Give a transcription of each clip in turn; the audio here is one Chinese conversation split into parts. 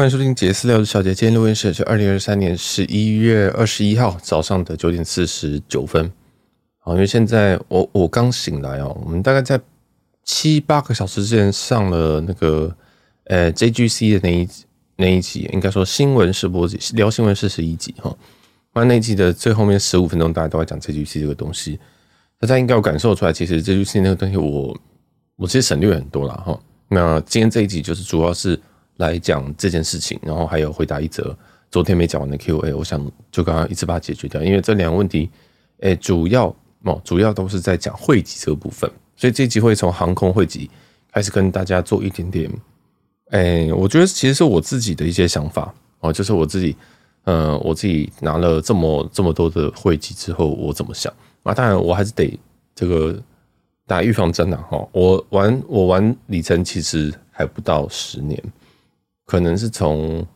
欢迎收听杰斯聊的小姐，今天录音时是二零二三年十一月二十一号早上的九点四十九分。好，因为现在我我刚醒来哦，我们大概在七八个小时之前上了那个呃 JGC 的那一那一集，应该说新闻是播集，聊新闻是十一集哈。那那一集的最后面十五分钟，大家都在讲 JGC 这个东西，大家应该有感受出来，其实 JGC 那个东西我我其实省略很多了哈。那今天这一集就是主要是。来讲这件事情，然后还有回答一则昨天没讲完的 Q&A，我想就刚刚一次把它解决掉。因为这两个问题，诶，主要哦，主要都是在讲会籍这部分，所以这集会从航空会籍开始跟大家做一点点，诶，我觉得其实是我自己的一些想法哦，就是我自己，呃，我自己拿了这么这么多的会籍之后，我怎么想啊？当然，我还是得这个打预防针呐，哈，我玩我玩里程其实还不到十年。可能是从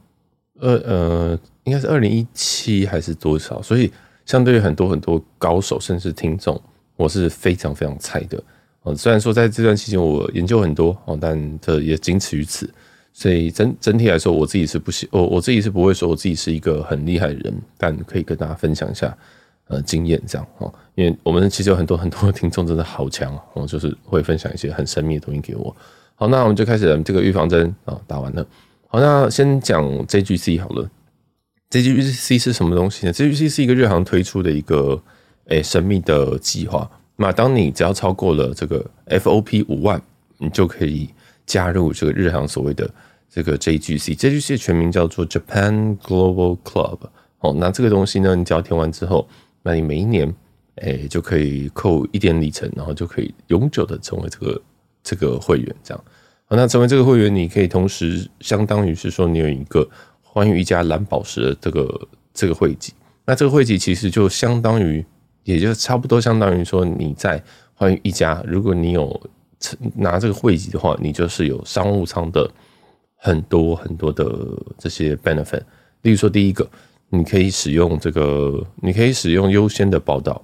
二呃，应该是二零一七还是多少？所以相对于很多很多高手甚至听众，我是非常非常菜的哦。虽然说在这段期间我研究很多哦，但这也仅此于此。所以整整体来说，我自己是不行，我我自己是不会说我自己是一个很厉害的人，但可以跟大家分享一下呃经验这样哦。因为我们其实有很多很多听众真的好强哦，就是会分享一些很神秘的东西给我。好，那我们就开始这个预防针啊，打完了。好，那先讲 JGC 好了。JGC 是什么东西呢？JGC 是一个日航推出的一个诶、神秘的计划。那当你只要超过了这个 FOP 五万，你就可以加入这个日航所谓的这个 JGC。JGC 全名叫做 Japan Global Club。哦，那这个东西呢，你只要填完之后，那你每一年诶、就可以扣一点里程，然后就可以永久的成为这个这个会员，这样。那成为这个会员，你可以同时相当于是说，你有一个寰宇一家蓝宝石的这个这个会籍。那这个会籍其实就相当于，也就差不多相当于说，你在寰宇一家，如果你有拿这个会籍的话，你就是有商务舱的很多很多的这些 benefit。例如说，第一个，你可以使用这个，你可以使用优先的报到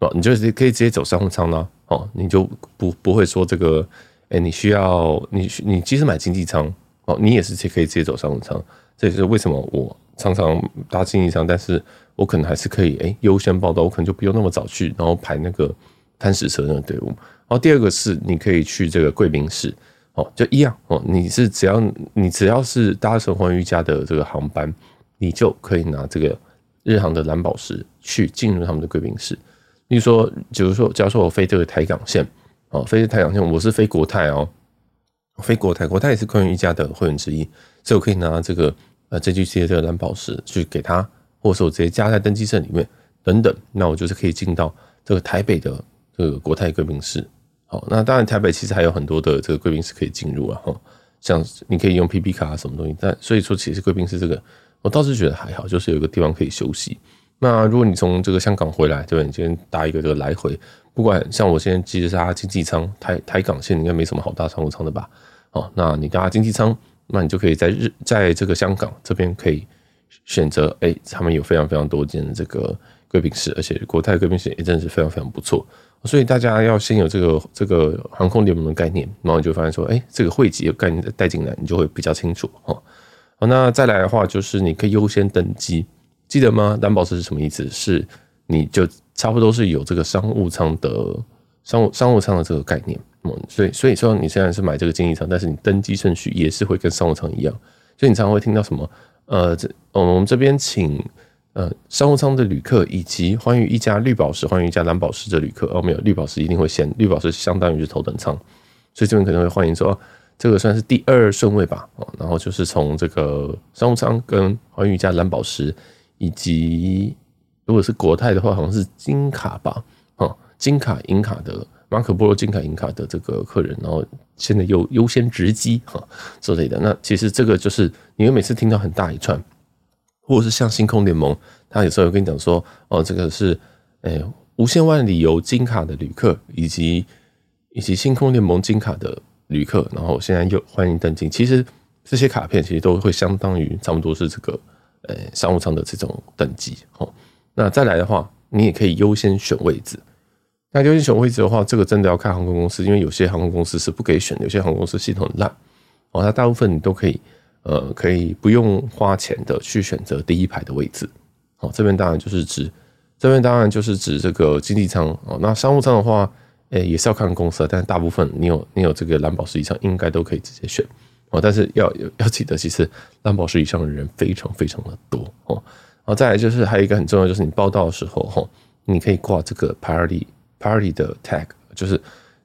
哦，你就是可以直接走商务舱啦。哦，你就不不会说这个。哎、你需要你你即使买经济舱哦，你也是可以直接走商务舱。这也是为什么我常常搭经济舱，但是我可能还是可以哎优先报到，我可能就不用那么早去，然后排那个摊食车那个队伍。然后第二个是你可以去这个贵宾室哦，就一样哦，你是只要你只要是搭乘寰宇一家的这个航班，你就可以拿这个日航的蓝宝石去进入他们的贵宾室。例如说，比如说，假如说我飞这个台港线。哦，飞太阳线，我是飞国泰哦，飞国泰，国泰也是寰宇一家的会员之一，所以我可以拿这个呃 JGC 的这个蓝宝石去给他，或者说我直接加在登机证里面等等，那我就是可以进到这个台北的这个国泰贵宾室。好，那当然台北其实还有很多的这个贵宾室可以进入啊，哈，像你可以用 PP 卡啊什么东西，但所以说其实贵宾室这个我倒是觉得还好，就是有一个地方可以休息。那如果你从这个香港回来，对吧？你今天搭一个这个来回。不管像我现在其实是搭经济舱，台台港线应该没什么好搭商务舱的吧？哦，那你搭经济舱，那你就可以在日在这个香港这边可以选择，哎，他们有非常非常多间的这个贵宾室，而且国泰贵宾室也真的是非常非常不错。所以大家要先有这个这个航空联盟的概念，然后你就发现说，哎，这个汇集的概念带进来，你就会比较清楚哦。好，那再来的话就是你可以优先登机，记得吗？蓝宝石是什么意思？是你就。差不多是有这个商务舱的商务商务舱的这个概念，嗯，所以所以说你虽然是买这个经济舱，但是你登机顺序也是会跟商务舱一样，所以你常常会听到什么呃，这我们这边请呃商务舱的旅客以及寰宇一家绿宝石、寰宇一家蓝宝石的旅客哦，没有绿宝石一定会先，绿宝石相当于是头等舱，所以这边可能会欢迎说这个算是第二顺位吧，哦，然后就是从这个商务舱跟寰宇一家蓝宝石以及。如果是国泰的话，好像是金卡吧，哦，金卡、银卡的马可波罗金卡、银卡的这个客人，然后现在优优先值机哈之类的。那其实这个就是你会每次听到很大一串，或者是像星空联盟，他有时候有跟你讲说，哦，这个是诶、无限万里游金卡的旅客，以及以及星空联盟金卡的旅客，然后现在又欢迎登机。其实这些卡片其实都会相当于差不多是这个呃、商务舱的这种等级，哦。那再来的话，你也可以优先选位置。那优先选位置的话，这个真的要看航空公司，因为有些航空公司是不给选，有些航空公司系统烂哦。那大部分你都可以呃，可以不用花钱的去选择第一排的位置。哦，这边当然就是指，这边当然就是指这个经济舱哦。那商务舱的话，诶，也是要看公司，但是大部分你有你有这个蓝宝石以上，应该都可以直接选哦。但是要要记得，其实蓝宝石以上的人非常非常的多哦。然后再来就是还有一个很重要，就是你报到的时候哈，你可以挂这个 priority priority 的 tag，就是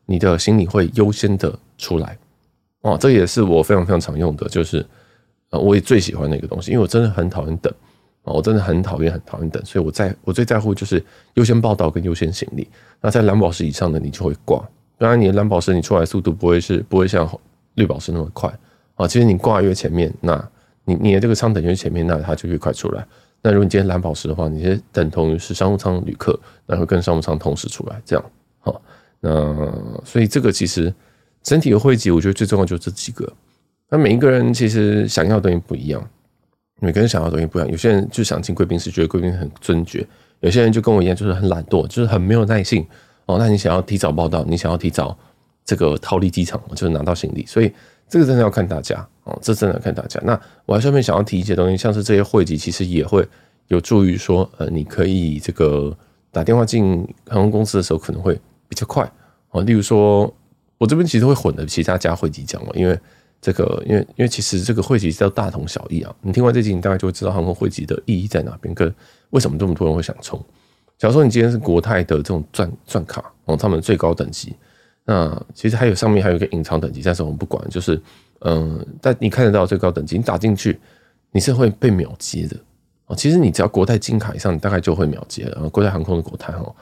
你的行李会优先的出来哦。这也是我非常非常常用的，就是呃，我也最喜欢的一个东西，因为我真的很讨厌等啊。我真的很讨厌，很讨厌等，所以我在我最在乎就是优先报到跟优先行李。那在蓝宝石以上的，你就会挂。当然，你的蓝宝石你出来速度不会是不会像绿宝石那么快啊。其实你挂越前面，那你你的这个舱等越前面，那它就越快出来。那如果你今天蓝宝石的话，你是等同于是商务舱旅客，然后跟商务舱同时出来，这样好。那所以这个其实整体的汇集，我觉得最重要就是这几个。那每一个人其实想要的东西不一样。每个人想要的东西不一样，有些人就想进贵宾室，觉得贵宾很尊爵；有些人就跟我一样，就是很懒惰，就是很没有耐性。哦，那你想要提早报到，你想要提早这个逃离机场，就是拿到行李，所以这个真的要看大家哦，这真的要看大家。那我还顺便想要提一些东西，像是这些会籍，其实也会有助于说，呃，你可以这个打电话进航空公司的时候可能会比较快哦。例如说，我这边其实会混的其他家会籍讲嘛，因为。这个，因为因为其实这个会籍都大同小异啊。你听完这集，你大概就会知道航空会籍的意义在哪边，跟为什么这么多人会想冲。假如说你今天是国泰的这种钻钻卡哦，他们最高等级，那其实还有上面还有一个隐藏等级，但是我们不管，就是嗯，但你看得到最高等级，你打进去你是会被秒接的哦。其实你只要国泰金卡以上，你大概就会秒接了。然后国泰航空的国泰哈，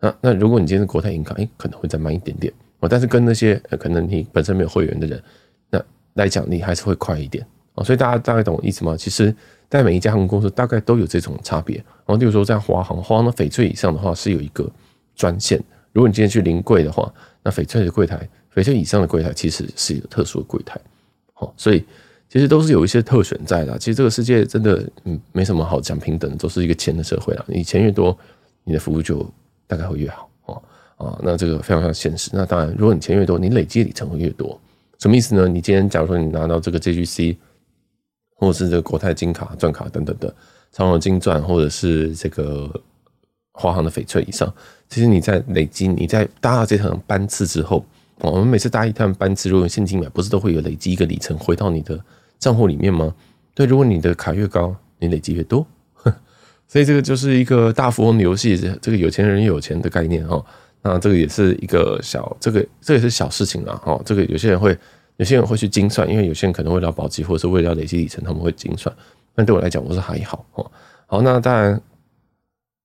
那那如果你今天是国泰银卡，诶，可能会再慢一点点哦。但是跟那些可能你本身没有会员的人。那来讲，你还是会快一点哦，所以大家大概懂我意思吗？其实，在每一家航空公司大概都有这种差别。然后，例如说在华航，华航的翡翠以上的话是有一个专线。如果你今天去临柜的话，那翡翠的柜台，翡翠以上的柜台其实是一个特殊的柜台。好，所以其实都是有一些特选在的。其实这个世界真的嗯没什么好讲平等，都是一个钱的社会了。你钱越多，你的服务就大概会越好哦啊。那这个非常非常现实。那当然，如果你钱越多，你累积里程会越多。什么意思呢？你今天假如说你拿到这个 JGC，或者是这个国泰金卡、钻卡等等的长荣金钻，或者是这个华航的翡翠以上，其实你在累积，你在搭到这趟班次之后，我们每次搭一趟班次，如果用现金买，不是都会有累积一个里程回到你的账户里面吗？对，如果你的卡越高，你累积越多，所以这个就是一个大富翁的游戏，这个有钱人有钱的概念哦。那这个也是一个小，这个这也是小事情啊。哦，这个有些人会，有些人会去精算，因为有些人可能为了保级或者是为了累积里程，他们会精算。但对我来讲，我是还好哦。好，那当然，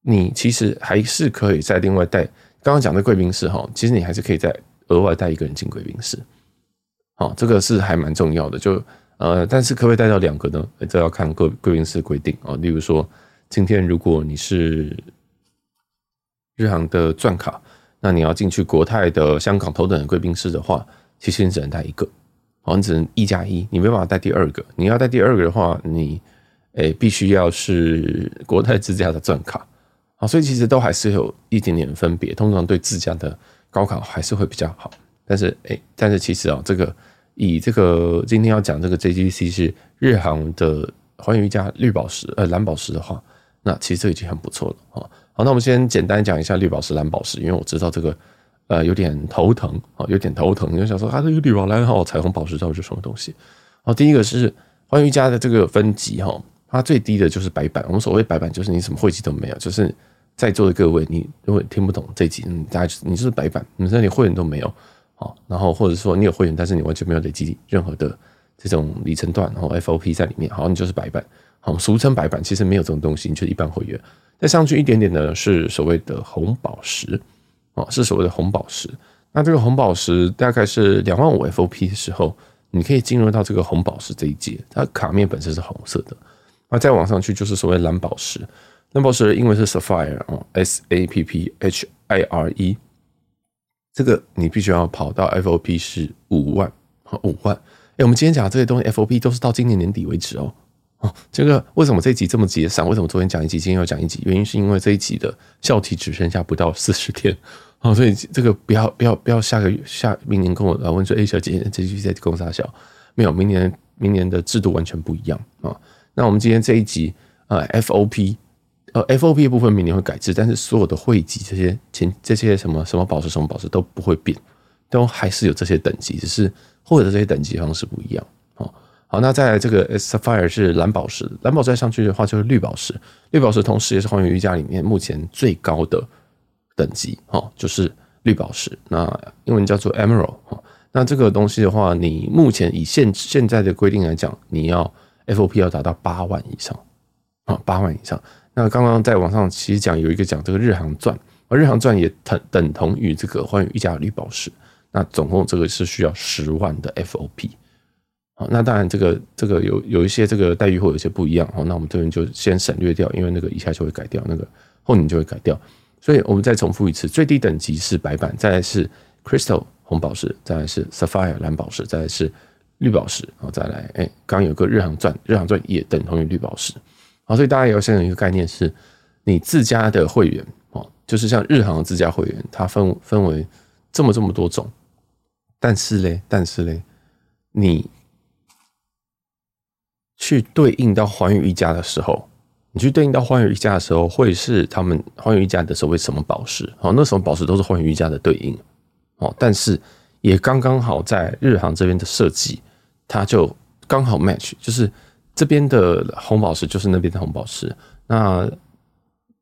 你其实还是可以再另外带。刚刚讲的贵宾室哈，其实你还是可以再额外带一个人进贵宾室。好，这个是还蛮重要的。就呃，但是可不可以带到两个呢？这要看贵贵宾室规定啊。例如说，今天如果你是日航的钻卡。那你要进去国泰的香港头等的贵宾室的话，其实你只能带一个，好，你只能一加一，你没办法带第二个。你要带第二个的话，你诶、必须要是国泰自家的钻卡，所以其实都还是有一点点分别。通常对自家的高考还是会比较好，但是诶、但是其实啊，这个以这个今天要讲这个 JGC 是日航的寰宇一家绿宝石呃蓝宝石的话，那其实这已经很不错了啊。好，那我们先简单讲一下绿宝石、蓝宝石，因为我知道这个呃有点头疼啊，有点头疼。你就想说啊，这个绿宝蓝号彩虹宝石到底是什么东西？好，第一个是寰宇家的这个分级哈，它最低的就是白板。我们所谓白板，就是你什么会籍都没有，就是在座的各位，你如果听不懂这集，你大家你就是白板，你这里会员都没有好，然后或者说你有会员，但是你完全没有累积任何的这种里程段，然后 FOP 在里面，好，你就是白板，好，俗称白板，其实没有这种东西，你就是一般会员。再上去一点点的是所谓的红宝石，哦，是所谓的红宝石。那这个红宝石大概是两万五 FOP 的时候，你可以进入到这个红宝石这一阶。它卡面本身是红色的。那再往上去就是所谓蓝宝石，那宝石的英文是 Sapphire 哦，S A P P H I R E。这个你必须要跑到 FOP 是五万，五万。哎，我们今天讲的这些东西 FOP 都是到今年年底为止哦。哦，这个为什么这一集这么节省？为什么昨天讲一集，今天又讲一集？原因是因为这一集的效期只剩下不到四十天哦，所以这个不要不要不要下个月下明年跟我来问说，哎，小姐这一集在公司大小没有？明年明年的制度完全不一样啊。那我们今天这一集呃 FOP 呃 FOP 部分明年会改制，但是所有的汇集这些前这些什么什么宝石什么宝石都不会变，都还是有这些等级，只是获得这些等级方式不一样哦。好，那再来这个 Sapphire 是蓝宝石，蓝宝石再上去的话就是绿宝石，绿宝石同时也是寰宇玉家里面目前最高的等级哦，就是绿宝石，那英文叫做 Emerald 哦。那这个东西的话，你目前以现现在的规定来讲，你要 FOP 要达到八万以上啊，八万以上。那刚刚在网上其实讲有一个讲这个日航钻，而日航钻也等等同于这个寰宇一家绿宝石。那总共这个是需要十万的 FOP。好，那当然这个这个有有一些这个待遇会有些不一样。好，那我们这边就先省略掉，因为那个一下就会改掉，那个后年就会改掉。所以我们再重复一次，最低等级是白板，再来是 Crystal。红宝石，再来是 Sapphire 蓝宝石，再来是绿宝石，好再来，哎，刚刚有个日航钻，日航钻也等同于绿宝石，好，所以大家也要先有一个概念是，你自家的会员哦，就是像日航自家会员，它分分为这么这么多种，但是嘞，但是嘞，你去对应到寰宇一家的时候，你去对应到寰宇一家的时候，会是他们寰宇一家的所谓什么宝石？好，那什么宝石都是寰宇一家的对应。哦，但是也刚刚好在日航这边的设计，它就刚好 match，就是这边的红宝石就是那边的红宝石，那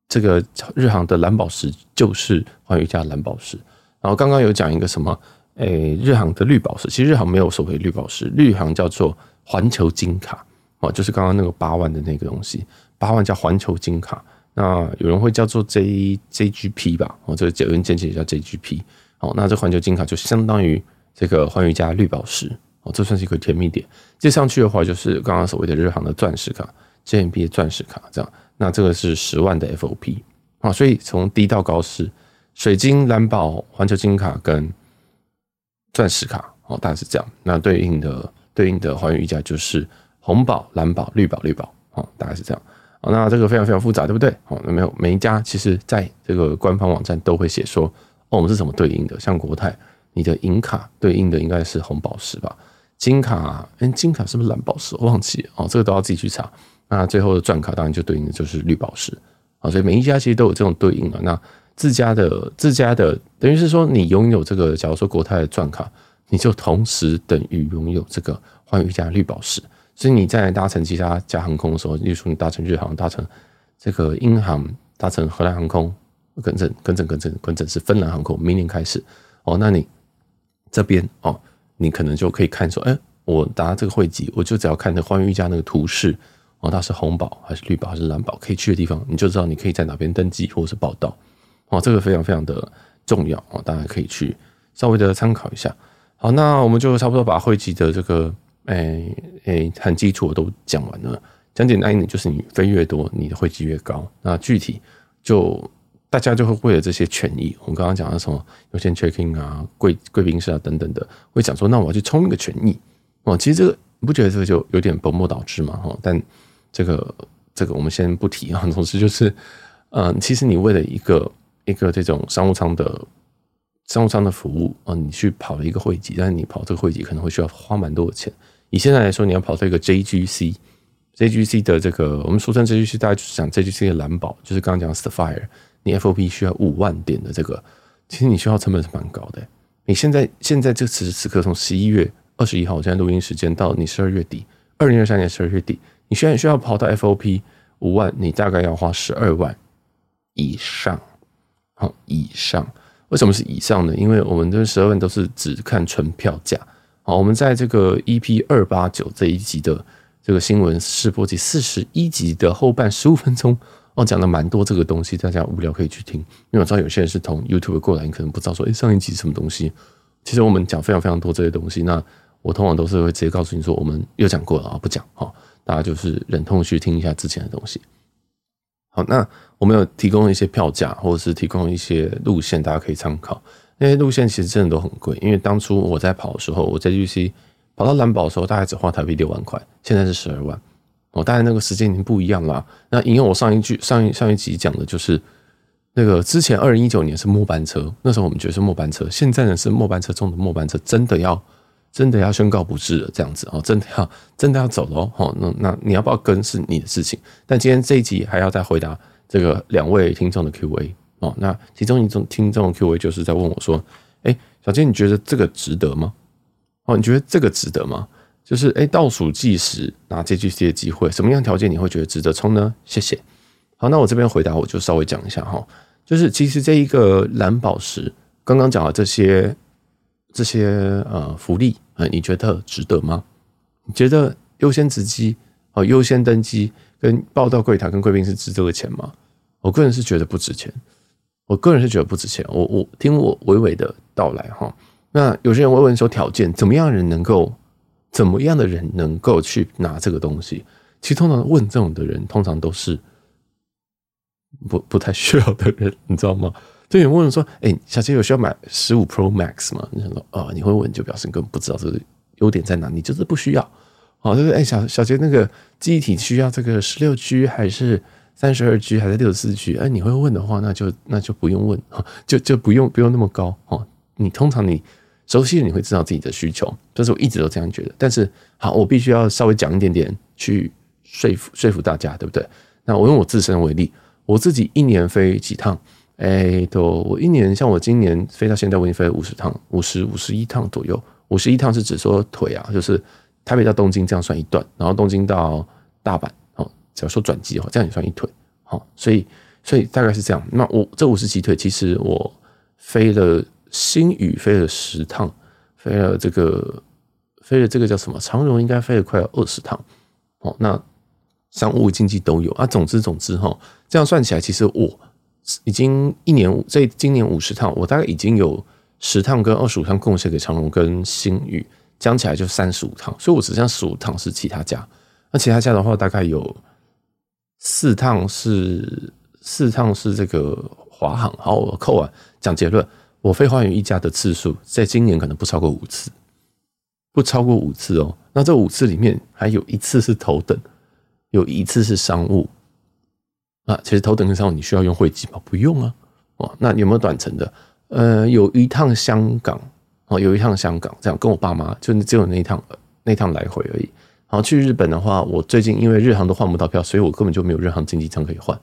这个日航的蓝宝石就是寰宇家蓝宝石。然后刚刚有讲一个什么，诶，日航的绿宝石，其实日航没有所谓绿宝石，日航叫做环球金卡，哦，就是刚刚那个八万的那个东西，八万叫环球金卡，那有人会叫做 J JGP 吧，哦，这个有人简写叫 JGP。哦，那这环球金卡就相当于这个寰宇家绿宝石。哦，这算是一个甜蜜点。接上去的话，就是刚刚所谓的日航的钻石卡，JMB 的钻石卡这样。那这个是十万的 FOP 啊，所以从低到高是水晶、蓝宝、环球金卡跟钻石卡哦，大概是这样。那对应的对应的还原溢价就是红宝、蓝宝、绿宝、绿宝哦，大概是这样。哦，那这个非常非常复杂，对不对？哦，那没有每一家其实在这个官方网站都会写说。哦，我们是怎么对应的？像国泰，你的银卡对应的应该是红宝石吧？金卡，嗯，金卡是不是蓝宝石？我忘记哦，这个都要自己去查。那最后的钻卡当然就对应的就是绿宝石啊，所以每一家其实都有这种对应的。那自家的自家的，等于是说你拥有这个，假如说国泰的钻卡，你就同时等于拥有这个寰宇家绿宝石。所以你在搭乘其他家航空的时候，例如说你搭乘日航、搭乘这个英航、搭乘荷兰航空。跟正，跟正，跟正，跟正是芬兰航空。明年开始哦，那你这边哦，你可能就可以看说，哎，我搭这个会籍，我就只要看那寰宇家那个图示哦，它是红宝还是绿宝还是蓝宝，可以去的地方，你就知道你可以在哪边登记或者是报到哦。这个非常非常的重要哦，大家可以去稍微的参考一下。好，那我们就差不多把会籍的这个哎哎很基础的都讲完了。讲简单一点，就是你飞越多，你的会籍越高。那具体就。大家就会为了这些权益，我们刚刚讲的什么优先 check in 啊、贵贵宾室啊等等的，会讲说，那我要去冲一个权益哦。其实这个你不觉得这个就有点本末倒置嘛？哈，但这个这个我们先不提啊。总之就是，嗯，其实你为了一个一个这种商务舱的商务舱的服务啊，你去跑了一个会籍，但是你跑这个会籍可能会需要花蛮多的钱。以现在来说，你要跑这个 JGC，JGC 的这个我们俗称 JGC，大家就是讲 JGC 的蓝宝，就是刚刚讲 Sapphire。你 FOP 需要五万点的这个，其实你需要成本是蛮高的。你现在现在这此时此刻从十一月二十一号，我现在录音时间到你十二月底，二零二三年十二月底，你现在需要跑到 FOP 五万，你大概要花十二万以上。好，以上为什么是以上呢？因为我们这十二万都是只看纯票价。好，我们在这个 EP 二八九这一集的这个新闻试播集四十一集的后半十五分钟。哦，讲了蛮多这个东西，大家无聊可以去听。因为我知道有些人是从 YouTube 过来，你可能不知道说，诶，上一集什么东西？其实我们讲非常非常多这些东西。那我通常都是会直接告诉你说，我们又讲过了啊，不讲哈。大家就是忍痛去听一下之前的东西。好，那我们有提供一些票价，或者是提供一些路线，大家可以参考。那些路线其实真的都很贵，因为当初我在跑的时候，我在 UC 跑到蓝宝的时候，大概只花台币六万块，现在是十二万。哦，当然那个时间已经不一样了。那引用我上一句、上一上一集讲的，就是那个之前二零一九年是末班车，那时候我们觉得是末班车，现在呢是末班车中的末班车，真的要真的要宣告不治了，这样子哦，真的要真的要走了哦，那那你要不要跟是你的事情。但今天这一集还要再回答这个两位听众的 Q&A 哦，那其中一种听众的 Q&A 就是在问我说，哎，小杰，你觉得这个值得吗？哦，你觉得这个值得吗？就是哎，倒数计时拿 JGC 的机会，什么样条件你会觉得值得冲呢？谢谢。好，那我这边回答我就稍微讲一下哈，就是其实这一个蓝宝石刚刚讲的这些这些呃福利啊，你觉得值得吗？你觉得优先值机哦，优先登机跟报到柜台跟贵宾室值这个钱吗？我个人是觉得不值钱，我个人是觉得不值钱。我我听我娓娓的道来哈。那有些人会问说条件怎么样人能够怎么样的人能够去拿这个东西？其实通常问这种的人，通常都是。不不太需要的人，你知道吗？就有问说：“哎、小杰有需要买十五 Pro Max 吗？”你想说：“啊、哦，你会问就表示你根本不知道这个优点在哪，你就是不需要。”哦，就是哎、小小杰那个记忆体需要这个十六 G 还是三十二 G 还是六十四 G？哎，你会问的话，那就那就不用问，就就不用不用那么高哦。你通常你熟悉了，你会知道自己的需求，这是我一直都这样觉得。但是好，我必须要稍微讲一点点去说服说服大家，对不对？那我用我自身为例。我自己一年飞几趟？哎、欸，都我一年，像我今年飞到现在，我已经飞了五十趟，五十五十一趟左右。五十一趟是指说腿啊，就是台北到东京这样算一段，然后东京到大阪，哦，只要说转机的话，这样也算一腿。好，所以所以大概是这样。那我这五十几腿，其实我飞了新宇飞了十趟，飞了这个飞了这个叫什么长荣，应该飞了快要二十趟。哦，那。商务经济都有啊，总之总之哈，这样算起来，其实我已经一年这今年五十趟，我大概已经有十趟跟二十五趟贡献给长荣跟新宇，加起来就三十五趟，所以我只剩下十五趟是其他家。那其他家的话，大概有四趟是四趟是这个华航。好，我扣完讲结论，我飞花园一家的次数，在今年可能不超过五次，不超过五次哦。那这五次里面还有一次是头等。有一次是商务啊，其实头等跟商务你需要用会籍吗？不用啊。哦，那有没有短程的？呃，有一趟香港哦，有一趟香港，这样跟我爸妈就只有那一趟那一趟来回而已。然后去日本的话，我最近因为日航都换不到票，所以我根本就没有日航经济舱可以换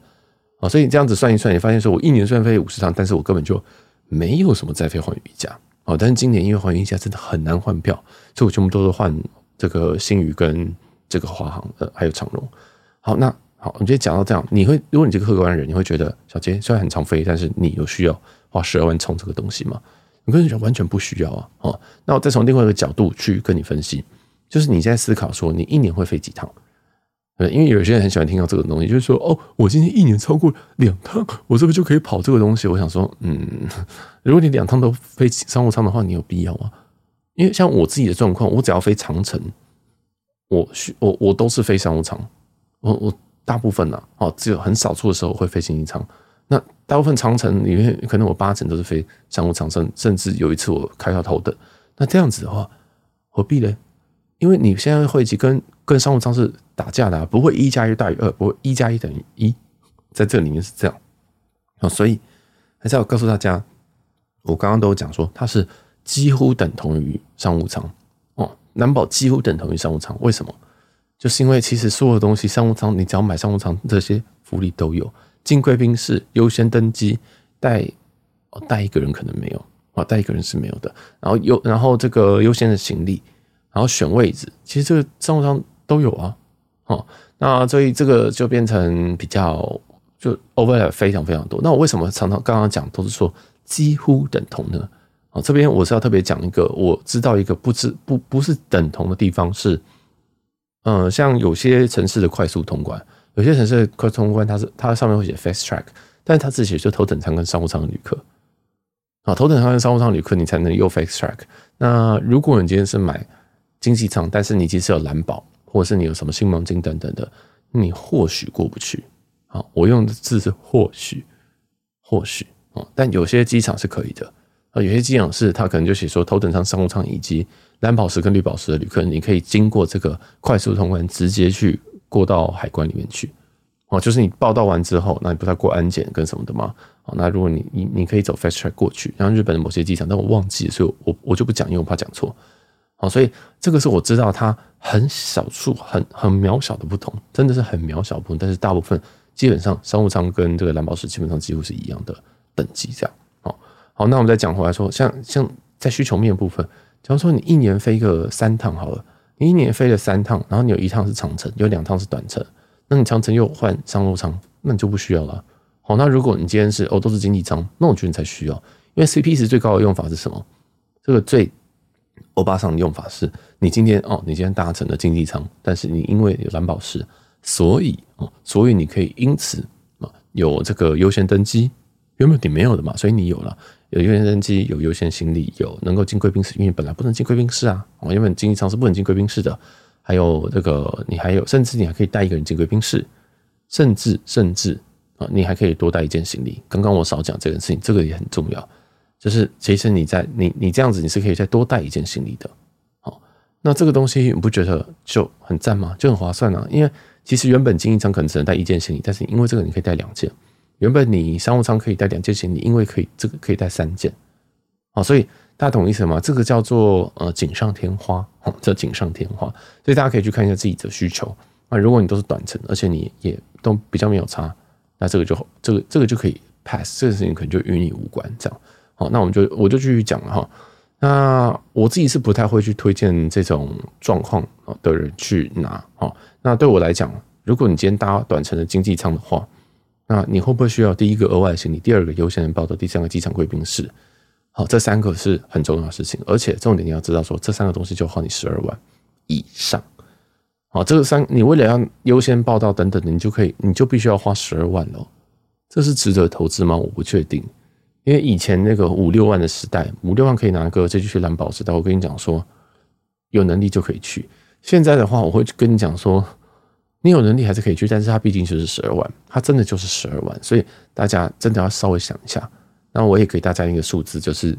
哦。所以你这样子算一算，你发现说我一年虽然飞五十趟，但是我根本就没有什么再飞环宇一家哦。但是今年因为环宇一家真的很难换票，所以我全部都是换这个星宇跟。这个华航呃，还有长荣，好，那好，我觉得讲到这样，你会，如果你这个客观的人，你会觉得小杰虽然很常飞，但是你有需要花十二万冲这个东西吗？你跟你讲完全不需要啊，哦，那我再从另外一个角度去跟你分析，就是你现在思考说，你一年会飞几趟？呃，因为有些人很喜欢听到这个东西，就是说，哦，我今天一年超过两趟，我是不是就可以跑这个东西？我想说，嗯，如果你两趟都飞商务舱的话，你有必要吗？因为像我自己的状况，我只要飞长城。我需我我都是飞商务舱，我我大部分呢，哦，只有很少数的时候会飞经济舱。那大部分长城里面，可能我八成都是飞商务舱，甚甚至有一次我开到头等。那这样子的话，何必呢？因为你现在会籍跟跟商务舱是打架的，不会一加一大于二，不会一加一等于一，在这里面是这样。哦，所以还是要告诉大家，我刚刚都讲说，它是几乎等同于商务舱。蓝宝几乎等同于商务舱，为什么？就是因为其实所有东西，商务舱你只要买商务舱，这些福利都有。进贵宾室优先登机，带哦带一个人可能没有啊，带一个人是没有的。然后优然后这个优先的行李，然后选位置，其实这个商务舱都有啊。哦，那所以这个就变成比较就 overlap 非常非常多。那我为什么常常刚刚讲都是说几乎等同呢？啊，这边我是要特别讲一个，我知道一个不知不不是等同的地方是，嗯，像有些城市的快速通关，有些城市的快通关，它是它上面会写 fast track，但是它自己写就头等舱跟商务舱的旅客，啊，头等舱跟商务舱旅客你才能用 fast track。那如果你今天是买经济舱，但是你其实有蓝宝，或者是你有什么新盟金等等的，你或许过不去。好，我用的字是或许，或许啊，但有些机场是可以的。啊，有些机场是他可能就写说头等舱、商务舱以及蓝宝石跟绿宝石的旅客，你可以经过这个快速通关，直接去过到海关里面去。哦，就是你报道完之后，那你不是要过安检跟什么的吗？哦，那如果你你你可以走 fast track 过去，然后日本的某些机场，但我忘记，所以我我就不讲，因为我怕讲错。好，所以这个是我知道它很少数、很很渺小的不同，真的是很渺小不同。但是大部分基本上商务舱跟这个蓝宝石基本上几乎是一样的等级，这样。好，好，那我们再讲回来说，像像在需求面部分，假如说你一年飞个三趟好了，你一年飞了三趟，然后你有一趟是长程，有两趟是短程，那你长程又换商务舱，那你就不需要了。好，那如果你今天是哦都是经济舱，那我觉得你才需要，因为 CP 值最高的用法是什么？这个最欧巴桑的用法是，你今天哦，你今天搭乘了经济舱，但是你因为有蓝宝石，所以哦，所以你可以因此啊有这个优先登机，原本你没有的嘛，所以你有了有优先登机，有优先行李，有能够进贵宾室，因为本来不能进贵宾室啊，哦，原本经济舱是不能进贵宾室的，还有这个你还有，甚至你还可以带一个人进贵宾室，甚至甚至。啊，你还可以多带一件行李。刚刚我少讲这件事情，这个也很重要。就是其实你在你你这样子，你是可以再多带一件行李的。好，那这个东西你不觉得就很赞吗？就很划算啊。因为其实原本经济舱可能只能带一件行李，但是因为这个你可以带两件。原本你商务舱可以带两件行李，因为可以这个可以带三件。好，所以大家懂意思吗？这个叫做呃锦上添花，叫锦上添花。所以大家可以去看一下自己的需求。那如果你都是短程，而且你也都比较没有差。那这个就这个这个就可以 pass，这个事情可能就与你无关，这样。好，那我们就我就继续讲了哈。那我自己是不太会去推荐这种状况的人去拿。好，那对我来讲，如果你今天搭短程的经济舱的话，那你会不会需要第一个额外的行李，第二个优先人报到，第三个机场贵宾室？好，这三个是很重要的事情，而且重点你要知道说，这三个东西就花你十二万以上。好，这个三，你为了要优先报到等等的，你就可以，你就必须要花十二万喽。这是值得投资吗？我不确定，因为以前那个五六万的时代，五六万可以拿个这就去蓝宝石，但我跟你讲说，有能力就可以去。现在的话，我会跟你讲说，你有能力还是可以去，但是它毕竟就是十二万，它真的就是十二万，所以大家真的要稍微想一下。那我也给大家一个数字，就是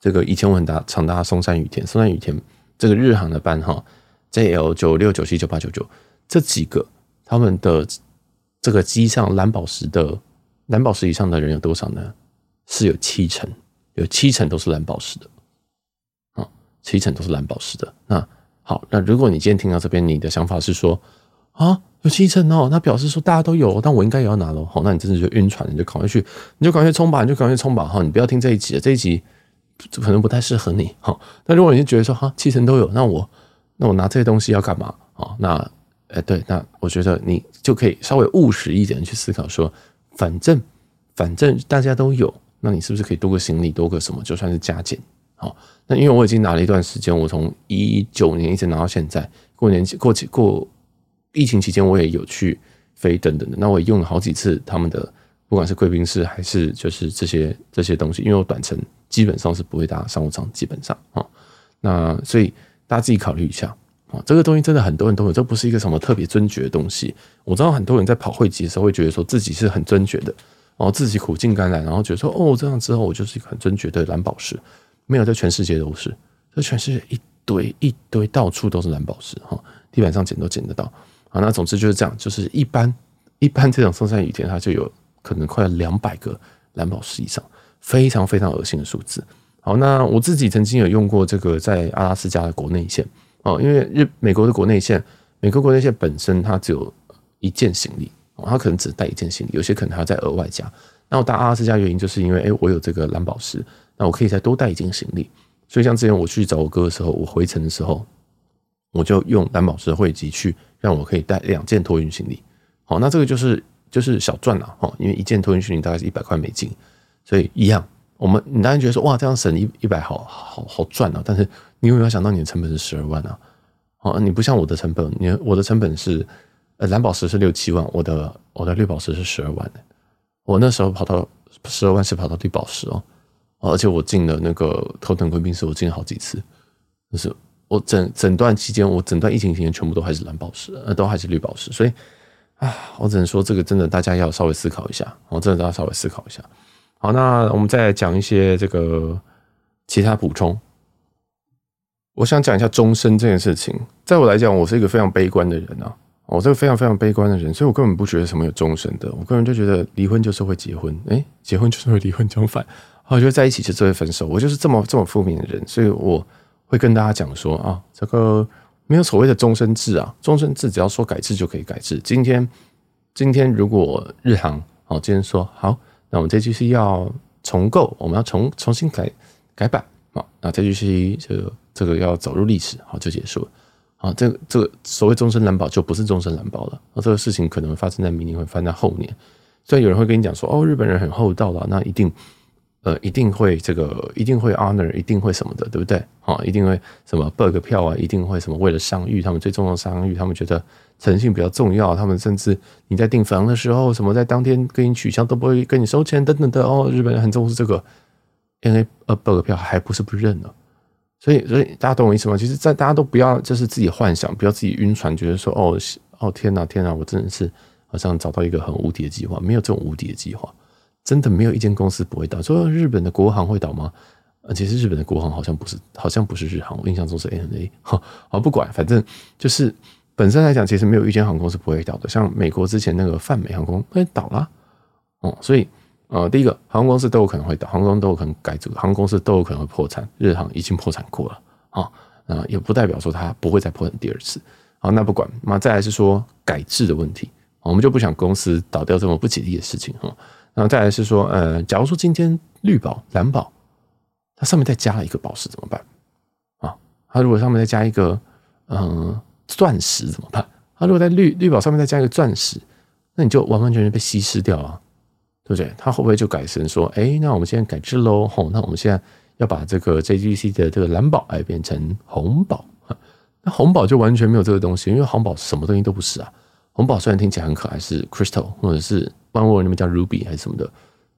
这个以前我很大常搭松山羽田，松山羽田这个日航的班哈。JL 九六九七九八九九这几个，他们的这个机上蓝宝石的蓝宝石以上的人有多少呢？是有七成，有七成都是蓝宝石的啊，七成都是蓝宝石的。那好，那如果你今天听到这边，你的想法是说啊，有七成哦，那表示说大家都有，但我应该也要拿喽。好，那你真的就晕船，你就赶快去，你就赶快冲吧，你就赶快冲吧。哈，你不要听这一集，这一集可能不太适合你。好，那如果你觉得说哈，七成都有，那我。那我拿这些东西要干嘛啊？那，哎，对，那我觉得你就可以稍微务实一点去思考，说，反正反正大家都有，那你是不是可以多个行李，多个什么，就算是加减？好，那因为我已经拿了一段时间，我从一九年一直拿到现在，过年过期过疫情期间，我也有去飞等等的，那我也用了好几次他们的，不管是贵宾室还是就是这些这些东西，因为我短程基本上是不会搭商务舱，基本上啊，那所以。大家自己考虑一下啊，这个东西真的很多人都有，这不是一个什么特别尊爵的东西。我知道很多人在跑会籍的时候会觉得说自己是很尊爵的，然后自己苦尽甘来，然后觉得说哦，这样之后我就是一个很尊爵的蓝宝石。没有，在全世界都是，在全世界一堆一堆到处都是蓝宝石哈，地板上捡都捡得到啊。那总之就是这样，就是一般一般这种松山雨田它就有可能快两百个蓝宝石以上，非常非常恶心的数字。好，那我自己曾经有用过这个在阿拉斯加的国内线哦，因为日美国的国内线，美国国内线本身它只有一件行李哦，它可能只带一件行李，有些可能还要再额外加。那我搭阿拉斯加原因就是因为，哎，我有这个蓝宝石，那我可以再多带一件行李。所以像之前我去找我哥的时候，我回程的时候，我就用蓝宝石的汇集去让我可以带两件托运行李。好，那这个就是就是小赚了哈，因为一件托运行李大概是一百块美金，所以一样。我们你当然觉得说哇，这样省一一百好好好赚啊！但是你有没有想到你的成本是十二万啊？哦，你不像我的成本，你我的成本是呃蓝宝石是六七万，我的我的绿宝石是十二万的。我那时候跑到十二万是跑到绿宝石哦，而且我进了那个头等贵宾室，我进了好几次。就是我整整段期间，我整段疫情期间全部都还是蓝宝石，呃，都还是绿宝石。所以啊，我只能说这个真的大家要稍微思考一下，我真的要稍微思考一下。好，那我们再讲一些这个其他补充。我想讲一下终身这件事情。在我来讲，我是一个非常悲观的人啊，我这个非常非常悲观的人，所以我根本不觉得什么有终身的。我个人就觉得离婚就是会结婚，诶，结婚就是会离婚，相反，我觉得在一起就是会分手。我就是这么这么负面的人，所以我会跟大家讲说啊，这个没有所谓的终身制啊，终身制只要说改制就可以改制。今天今天如果日航哦，今天说好，那我们这句是要重构，我们要重重新改改版啊，那这句是这个这个要走入历史，好就结束了。啊，这个这个所谓终身蓝宝就不是终身蓝宝了。那这个事情可能发生在明年，会发生在后年。虽然有人会跟你讲说，哦，日本人很厚道了，那一定。呃，一定会这个，一定会 honor，一定会什么的，对不对？啊，一定会什么 bug 票啊，一定会什么为了商誉，他们最重要的商誉，他们觉得诚信比较重要，他们甚至你在订房的时候，什么在当天跟你取消都不会跟你收钱等等的哦。日本人很重视这个，因为呃 bug 票还不是不认呢，所以所以大家懂我意思吗？其实，在大家都不要就是自己幻想，不要自己晕船，觉得说哦哦天哪天哪，我真的是好像找到一个很无敌的计划，没有这种无敌的计划。真的没有一间公司不会倒。说日本的国航会倒吗？其实日本的国航好像不是，好像不是日航。我印象中是 ANA。好，不管，反正就是本身来讲，其实没有一间航空是不会倒的。像美国之前那个泛美航空会倒了。哦，所以呃，第一个航空公司都有可能会倒，航空都有可能改组，航空公司都有可能会破产。日航已经破产过了啊，那也不代表说它不会再破产第二次。好，那不管，那再来是说改制的问题，我们就不想公司倒掉这么不吉利的事情哈。然后再来是说，呃，假如说今天绿宝、蓝宝，它上面再加了一个宝石怎么办？啊，它如果上面再加一个，嗯、钻石怎么办？它如果在绿绿宝上面再加一个钻石，那你就完完全全被稀释掉了，对不对？它会不会就改成说，哎，那我们现在改制喽？吼，那我们现在要把这个 JGC 的这个蓝宝哎变成红宝，那红宝就完全没有这个东西，因为红宝什么东西都不是啊。红宝虽然听起来很可爱，是 Crystal 或者是 Oneworld 那边叫 Ruby 还是什么的，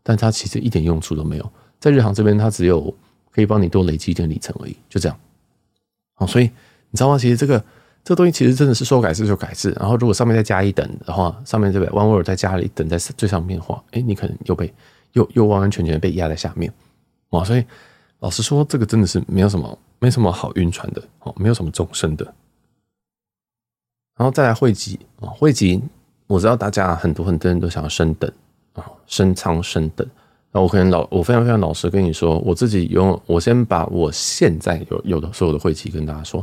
但它其实一点用处都没有。在日航这边，它只有可以帮你多累积一点里程而已，就这样。哦，所以你知道吗？其实这个这东西其实真的是说改制就改制。然后如果上面再加一等的话，上面这个 one word 再加一等在最上面的话，哎，你可能又被又又完完全全被压在下面。哇，所以老实说，这个真的是没有什么没什么好晕船的哦，没有什么终身的。然后再来汇集啊，汇集，我知道大家很多很多人都想要升等啊，升仓升等。那我可能老，我非常非常老实跟你说，我自己用，我先把我现在有有的所有的汇集跟大家说。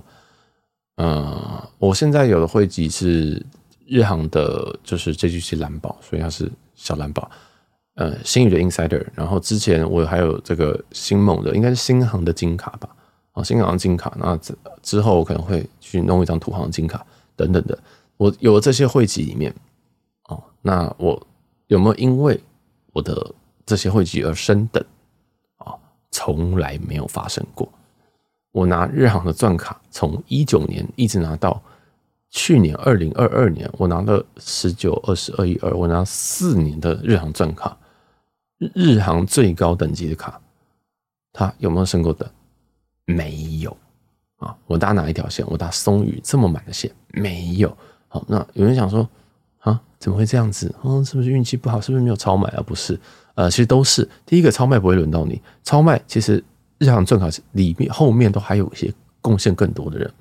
呃，我现在有的会籍是日航的，就是 JGC 蓝宝，所以它是小蓝宝。呃，星宇的 Insider，然后之前我还有这个星梦的，应该是新航的金卡吧？啊，新航的金卡。那之之后我可能会去弄一张土航的金卡。等等的，我有了这些会籍里面，哦，那我有没有因为我的这些会籍而升等？啊，从来没有发生过。我拿日航的钻卡，从一九年一直拿到去年二零二二年，我拿了十九、二十二、一二，我拿四年的日航钻卡，日航最高等级的卡，它有没有升过等？没有。啊，我搭哪一条线？我搭松宇这么满的线没有。好，那有人想说啊，怎么会这样子？嗯，是不是运气不好？是不是没有超卖啊？不是，呃，其实都是。第一个超卖不会轮到你，超卖其实日航钻卡里面后面都还有一些贡献更多的人，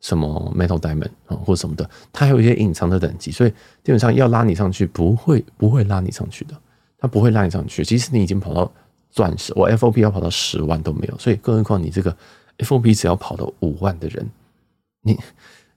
什么 Metal Diamond 啊或什么的，它还有一些隐藏的等级，所以基本上要拉你上去不会不会拉你上去的，它不会拉你上去。即使你已经跑到钻石，我 FOP 要跑到十万都没有，所以更何况你这个。FOP 只要跑到五万的人，你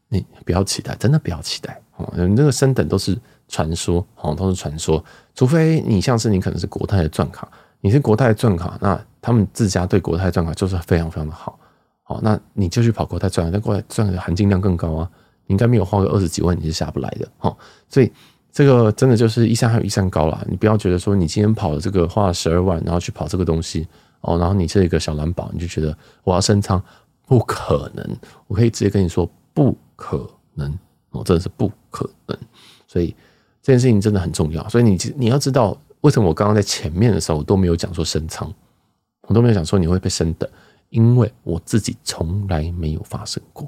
你不要期待，真的不要期待哦。你这个升等都是传说哦，都是传说。除非你像是你可能是国泰的钻卡，你是国泰的钻卡，那他们自家对国泰钻卡就是非常非常的好。好，那你就去跑国泰钻，但国泰钻的含金量更高啊。你应该没有花个二十几万你是下不来的。好，所以这个真的就是一山还有一山高啦。你不要觉得说你今天跑了这个花了十二万，然后去跑这个东西。哦，然后你是一个小蓝宝，你就觉得我要升舱，不可能。我可以直接跟你说，不可能。哦，真的是不可能。所以这件事情真的很重要。所以你你要知道，为什么我刚刚在前面的时候我都没有讲说升舱，我都没有讲说你会被升的，因为我自己从来没有发生过。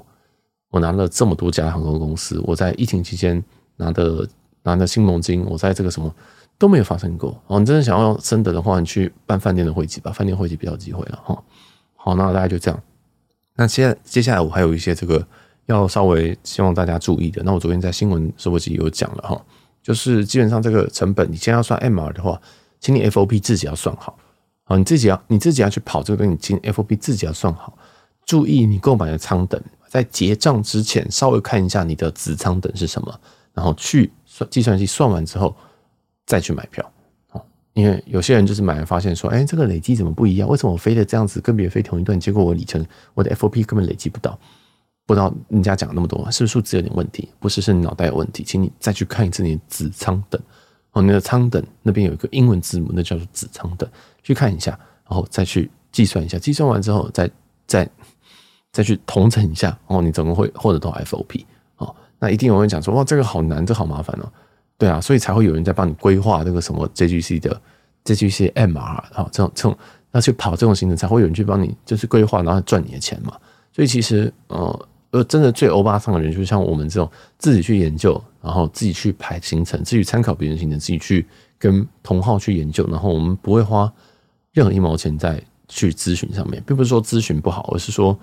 我拿了这么多家航空公司，我在疫情期间拿的拿的新盟金，我在这个什么。都没有发生过哦。你真的想要升的的话，你去办饭店的会籍吧，饭店会籍比较机会了哈。好，那大概就这样。那接下接下来我还有一些这个要稍微希望大家注意的。那我昨天在新闻收播集有讲了哈，就是基本上这个成本，你先要算 MR 的话，请你 FOP 自己要算好啊。你自己要你自己要去跑这个东西，你请 FOP 自己要算好。注意你购买的仓等，在结账之前稍微看一下你的子仓等是什么，然后去算计算机算完之后再去买票。因为有些人就是买来发现说，哎，这个累积怎么不一样？为什么我飞的这样子跟别人飞同一段，结果我里程我的 FOP 根本累积不到？不知道人家讲那么多，是不是数字有点问题？不是，是你脑袋有问题，请你再去看一次你的子仓等哦，你的仓等那边有一个英文字母，那叫做子仓等，去看一下，然后再去计算一下，计算完之后再再再去同整一下，哦，你总共会获得多少 FOP？哦，那一定有人讲说，哇，这个好难，这好麻烦哦。对啊，所以才会有人在帮你规划那个什么 JGC 的 JGC MR 啊，这种这种要去跑这种行程，才会有人去帮你就是规划，然后赚你的钱嘛。所以其实呃呃，真的最欧巴桑的人，就像我们这种自己去研究，然后自己去排行程，自己参考别人行程，自己去跟同号去研究，然后我们不会花任何一毛钱在去咨询上面，并不是说咨询不好，而是说。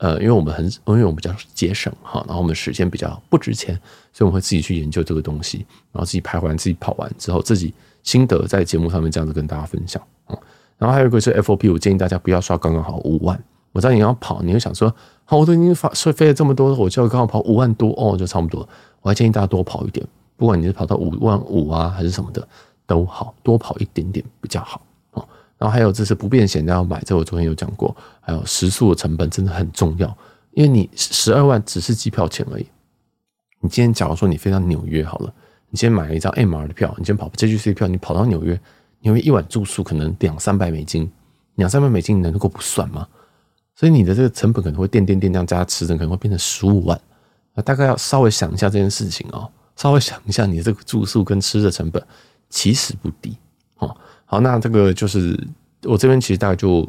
呃，因为我们很，因为我们比较节省哈，然后我们时间比较不值钱，所以我们会自己去研究这个东西，然后自己排完、自己跑完之后，自己心得在节目上面这样子跟大家分享。嗯然后还有一个是 FOP，我建议大家不要刷刚刚好五万。我知道你要跑，你会想说，好，我都已经发说飞了这么多，我就要刚好跑五万多哦，就差不多。我还建议大家多跑一点，不管你是跑到五万五啊，还是什么的都好，多跑一点点比较好哦。然后还有这是不便险，要买，这我昨天有讲过。还有食宿的成本真的很重要，因为你十二万只是机票钱而已。你今天假如说你飞到纽约好了，你今天买了一张 MR 的票，你今天跑 JGC 票，你跑到纽约，纽约一晚住宿可能两三百美金，两三百美金你能够不算吗？所以你的这个成本可能会垫垫垫这样加吃，可能会变成十五万。那大概要稍微想一下这件事情哦，稍微想一下你的这个住宿跟吃的成本其实不低哦。好，那这个就是我这边其实大概就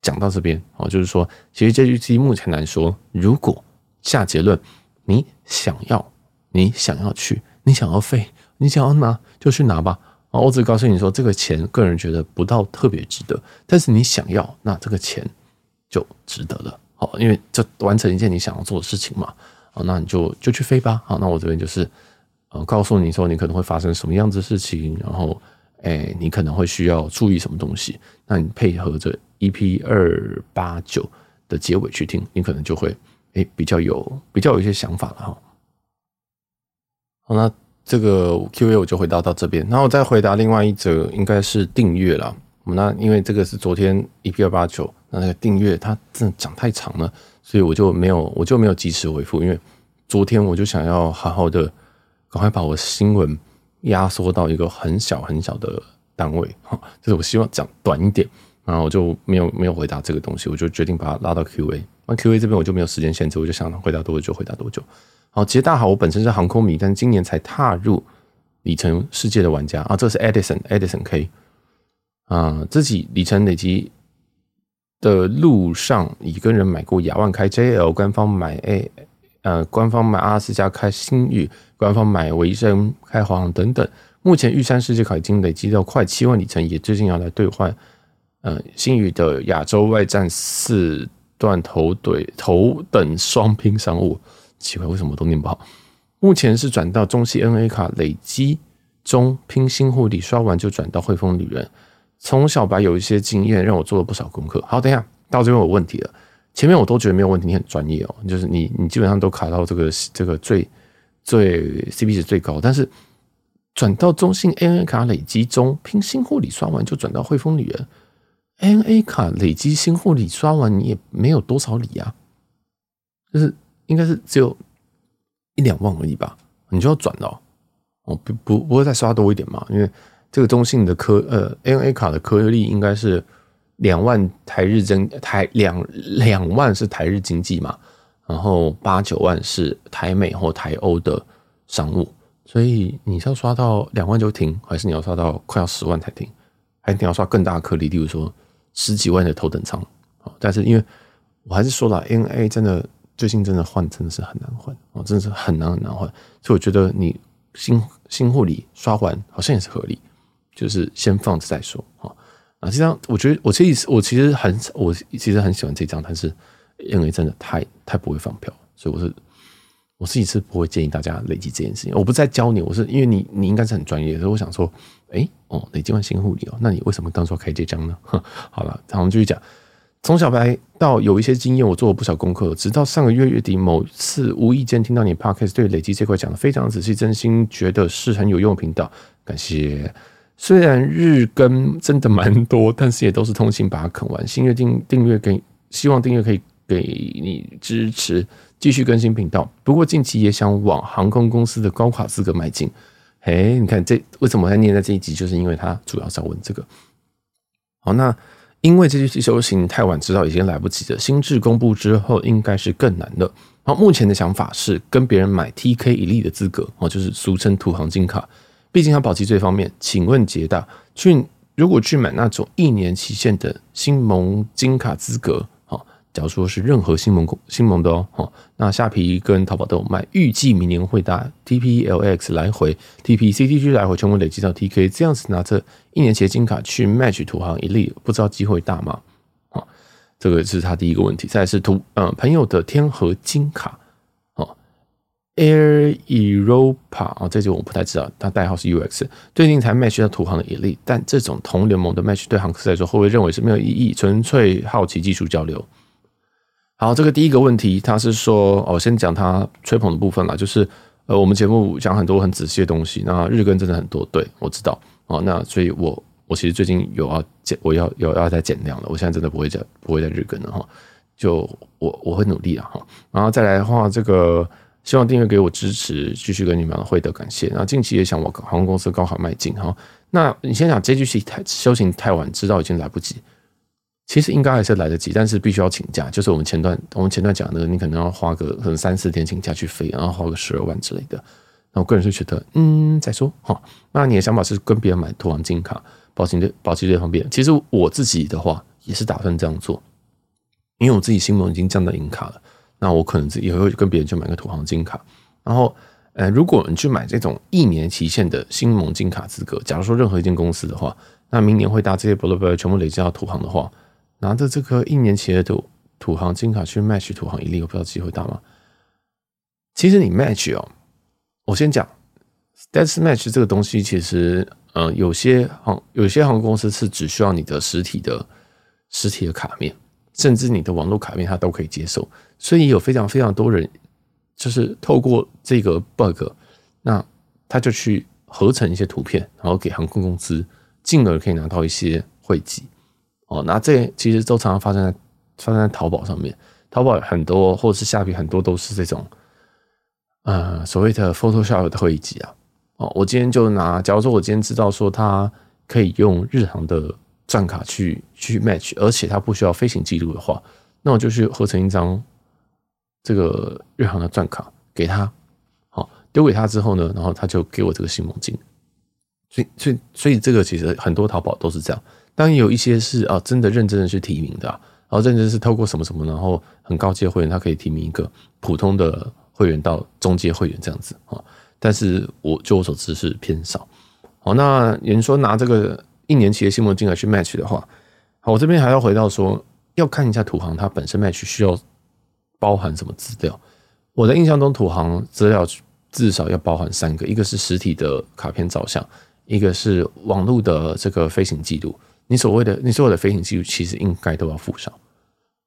讲到这边哦，就是说，其实 JGC 目前来说，如果下结论，你想要，你想要去，你想要飞，你想要拿，就去拿吧。啊，我只告诉你说，这个钱个人觉得不到特别值得，但是你想要，那这个钱就值得了。好，因为这完成一件你想要做的事情嘛。好，那你就就去飞吧。好，那我这边就是呃，告诉你说，你可能会发生什么样子的事情，然后。哎，你可能会需要注意什么东西？那你配合着 EP 二八九的结尾去听，你可能就会哎比较有比较有一些想法了哈。好，那这个 Q&A 我就回答到这边，然后我再回答另外一则，应该是订阅了。那因为这个是昨天 EP 二八九，那个订阅它真的讲太长了，所以我就没有我就没有及时回复，因为昨天我就想要好好的赶快把我新闻。压缩到一个很小很小的单位，哈，就是我希望讲短一点，然后我就没有没有回答这个东西，我就决定把它拉到 Q&A。那 Q&A 这边我就没有时间限制，我就想回答多久回答多久。好，其实大家好，我本身是航空迷，但今年才踏入里程世界的玩家啊。这是 Edison Edison K 啊，自己里程累积的路上已跟人买过亚万开 JL，官方买 A。呃，官方买阿斯加开星宇，官方买维珍开华航等等。目前玉山世界卡已经累积到快七万里程，也最近要来兑换。呃，星宇的亚洲外站四段头怼头等双拼商务，奇怪为什么都念不好。目前是转到中西 N A 卡累积中拼新护理，刷完就转到汇丰旅人。从小白有一些经验，让我做了不少功课。好，等一下到这边有问题了。前面我都觉得没有问题，你很专业哦，就是你你基本上都卡到这个这个最最 CP 值最高，但是转到中信 ANA 卡累积中拼新护理刷完就转到汇丰里了，ANA 卡累积新护理刷完你也没有多少礼啊，就是应该是只有一两万而已吧，你就要转了哦，不不不会再刷多一点嘛，因为这个中信的颗呃 N A 卡的颗粒应该是。两万台日增台两两万是台日经济嘛，然后八九万是台美或台欧的商务，所以你是要刷到两万就停，还是你要刷到快要十万才停，还是你要刷更大颗粒，例如说十几万的头等舱？但是因为我还是说了 N A 真的最近真的换真的是很难换哦，真的是很难很难换，所以我觉得你新新护理刷完好像也是合理，就是先放着再说啊。啊，这张我觉得我其实我其实很我其实很喜欢这张，但是因为真的太太不会放票，所以我是我自己是不会建议大家累积这件事情。我不再教你，我是因为你你应该是很专业，所以我想说，哎、哦，累积完新护理哦，那你为什么当初开这张呢？好了，然后我们继续讲从小白到有一些经验，我做了不少功课，直到上个月月底某次无意间听到你 Podcast 对累积这块讲的非常仔细，真心觉得是很有用的频道，感谢。虽然日更真的蛮多，但是也都是通勤把它啃完。新月订订阅给，希望订阅可以给你支持，继续更新频道。不过近期也想往航空公司的高卡资格迈进。嘿，你看这为什么还念在这一集，就是因为他主要是要问这个。好，那。因为这句修行太晚知道已经来不及了。新制公布之后，应该是更难了。好，目前的想法是跟别人买 TK Elite 的资格哦，就是俗称土航金卡。毕竟它保级最方便。请问捷大，去如果去买那种一年期限的新盟金卡资格？假如说是任何新盟新盟的哦，那虾皮跟淘宝都有卖，预计明年会搭 TPLX 来回，TP CTG 来回全部累积到 TK，这样子拿着一年期的金卡去 match 土航一例不知道机会大吗？啊，这个是他第一个问题。再来是图呃朋友的天河金卡，Air Europa 啊，这就我不太知道，它代号是 UX，最近才 match 到土航的 Elite，但这种同联盟的 match 对航客来说会不会认为是没有意义？纯粹好奇技术交流。好，这个第一个问题，他是说，我先讲他吹捧的部分啦，就是，呃，我们节目讲很多很仔细的东西，那日更真的很多，对，我知道，哦，那所以我我其实最近有要减，我要有要再减量了，我现在真的不会再不会再日更了哈，就我我会努力了哈，然后再来的话，这个希望订阅给我支持，继续跟你们会的感谢，然后近期也想往航空公司高考迈进哈，那你先讲这句戏太修行太晚，知道已经来不及。其实应该还是来得及，但是必须要请假。就是我们前段我们前段讲的，你可能要花个可能三四天请假去飞，然后花个十二万之类的。那我个人是觉得，嗯，再说哈。那你的想法是跟别人买土航金卡，保金的保金这方面。其实我自己的话也是打算这样做，因为我自己星盟已经降到银卡了，那我可能也会跟别人去买个土航金卡。然后，呃，如果你去买这种一年期限的新盟金卡资格，假如说任何一间公司的话，那明年会搭这些 Blabla 全部累积到土航的话。拿着这个一年期的土土航金卡去 match 土航 Elite，我不知道机会大吗？其实你 match 哦，我先讲 s t a t s match 这个东西，其实呃有些航有些航空公司是只需要你的实体的实体的卡面，甚至你的网络卡面它都可以接受，所以有非常非常多人就是透过这个 bug，那他就去合成一些图片，然后给航空公司，进而可以拿到一些汇集。哦，那这其实都常常发生在发生在淘宝上面，淘宝很多或者是下皮很多都是这种，呃，所谓的 Photoshop 的会籍啊。哦，我今天就拿，假如说我今天知道说它可以用日航的钻卡去去 match，而且它不需要飞行记录的话，那我就去合成一张这个日航的钻卡给他，好，丢给他之后呢，然后他就给我这个新盟金。所以，所以，所以这个其实很多淘宝都是这样。当然有一些是啊，真的认真的去提名的，然后认真是透过什么什么，然后很高阶会员他可以提名一个普通的会员到中阶会员这样子啊。但是我就我所知是偏少。好，那有人说拿这个一年期的新盟金额去 match 的话，好，我这边还要回到说要看一下土航它本身 match 需要包含什么资料。我的印象中土航资料至少要包含三个，一个是实体的卡片照相，一个是网络的这个飞行记录。你所谓的你所有的飞行记录，其实应该都要附上，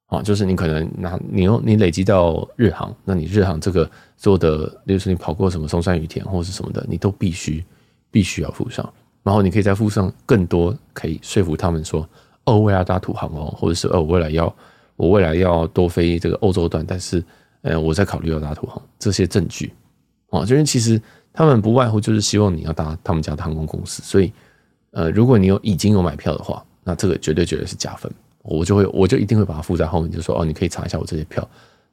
啊，就是你可能拿你用你累积到日航，那你日航这个做的，例如说你跑过什么松山羽田或者是什么的，你都必须必须要附上，然后你可以再附上更多，可以说服他们说，哦，我未来要搭土航哦，或者是哦，我未来要我未来要多飞这个欧洲段，但是呃，我在考虑要搭土航这些证据，啊，因为其实他们不外乎就是希望你要搭他们家的航空公司，所以。呃，如果你有已经有买票的话，那这个绝对绝对是加分，我就会我就一定会把它附在后面，就说哦，你可以查一下我这些票，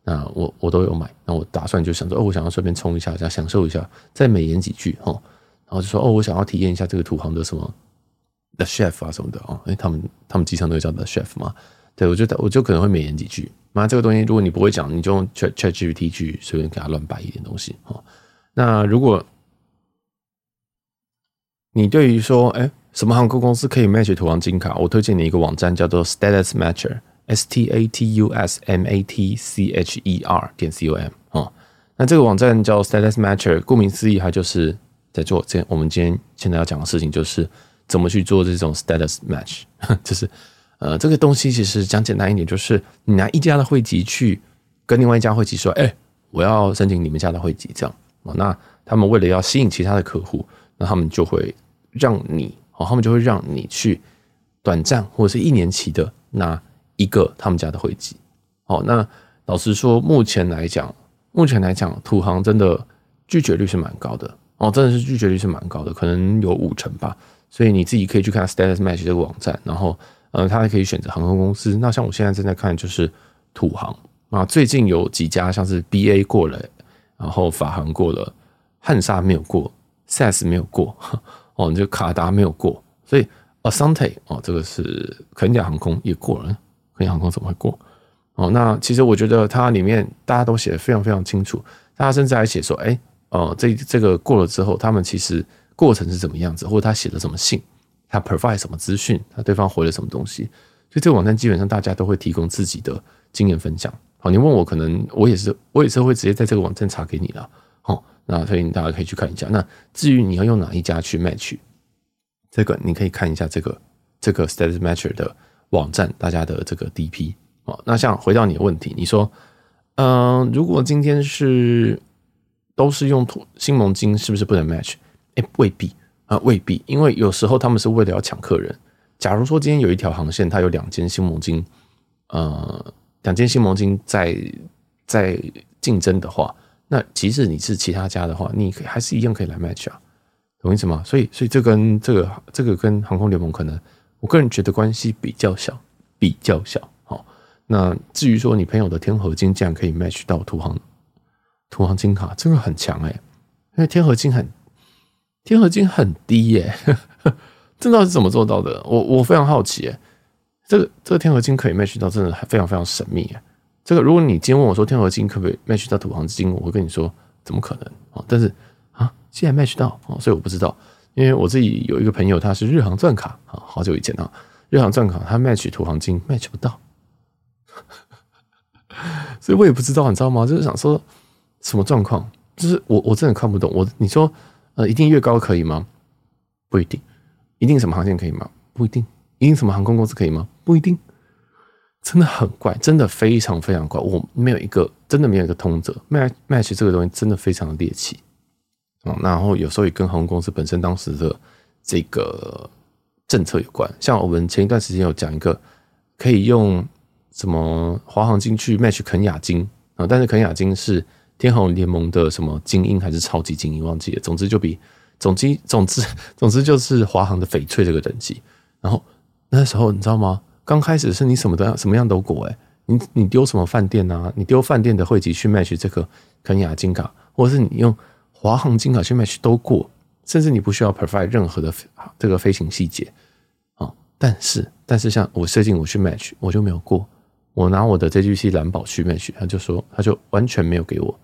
那我我都有买，那我打算就想说哦，我想要顺便冲一下，这样享受一下，再美言几句哦，然后就说哦，我想要体验一下这个土航的什么 The Chef 啊什么的哦，哎，他们他们机场都有叫 The Chef 嘛，对，我就我就可能会美言几句，那这个东西如果你不会讲，你就用 Chat ChatGPT 去随便给他乱摆一点东西哦，那如果你对于说哎。什么航空公司可以 match 土航金卡？我推荐你一个网站，叫做 Status Matcher，S T A T U S M A T C H E R 点 C O M 哦。那这个网站叫 Status Matcher，顾名思义，它就是在做这。我们今天现在要讲的事情就是怎么去做这种 status match，就是呃，这个东西其实讲简单一点，就是你拿一家的会籍去跟另外一家会籍说，哎，我要申请你们家的会籍，这样哦。那他们为了要吸引其他的客户，那他们就会让你哦，他们就会让你去短暂或者是一年期的拿一个他们家的会籍。哦，那老实说，目前来讲，目前来讲，土行真的拒绝率是蛮高的哦，真的是拒绝率是蛮高的，可能有五成吧。所以你自己可以去看 Status Match 这个网站，然后。呃，他还可以选择航空公司。那像我现在正在看，就是土航啊。最近有几家像是 BA 过了，然后法航过了，汉莎没有过，SAS 没有过，哦，就卡达没有过。所以 Asante 哦，这个是肯尼亚航空也过了，肯尼亚航空怎么会过？哦，那其实我觉得它里面大家都写的非常非常清楚，大家甚至还写说，哎，哦，这这个过了之后，他们其实过程是怎么样子，或者他写的什么信。他 provide 什么资讯？他对方回了什么东西？所以这个网站基本上大家都会提供自己的经验分享。好，你问我，可能我也是，我也是会直接在这个网站查给你的。好，那所以大家可以去看一下。那至于你要用哪一家去 match，这个你可以看一下这个这个 Status Matcher 的网站，大家的这个 DP。哦，那像回到你的问题，你说，嗯，如果今天是都是用新盟金，是不是不能 match？哎，未必。那，未必，因为有时候他们是为了要抢客人。假如说今天有一条航线，它有两间新盟金，呃，两间新盟金在在竞争的话，那即使你是其他家的话，你可还是一样可以来 match 啊，懂意思吗？所以，所以这跟这个这个跟航空联盟可能，我个人觉得关系比较小，比较小。好，那至于说你朋友的天合金竟然可以 match 到土航土航金卡，这个很强哎、因为天合金很。天合金很低耶，这到底是怎么做到的？我我非常好奇耶。这个这个天合金可以 match 到，真的非常非常神秘耶。这个如果你今天问我说天合金可不可以 match 到土航金，我会跟你说怎么可能啊？但是啊，既然 match 到啊，所以我不知道，因为我自己有一个朋友，他是日航钻卡啊，好久以前啊，日航钻卡他 match 土航金 match 不到，所以我也不知道，你知道吗？就是想说什么状况，就是我我真的看不懂。我你说。呃，一定越高可以吗？不一定。一定什么航线可以吗？不一定。一定什么航空公司可以吗？不一定。真的很怪，真的非常非常怪。我没有一个，真的没有一个通则。match match 这个东西真的非常的猎奇。然后有时候也跟航空公司本身当时的这个政策有关。像我们前一段时间有讲一个，可以用什么华航金去 match 肯亚金啊，但是肯亚金是。天航联盟的什么精英还是超级精英忘记了，总之就比总之总之 总之就是华航的翡翠这个等级。然后那时候你知道吗？刚开始是你什么都要什么样都过哎，你你丢什么饭店啊？你丢饭店的会籍去 match 这个肯亚金卡，或者是你用华航金卡去 match 都过，甚至你不需要 provide 任何的这个飞行细节啊。但是但是像我设定我去 match 我就没有过，我拿我的 JGC 蓝宝去 match，他就说他就完全没有给我。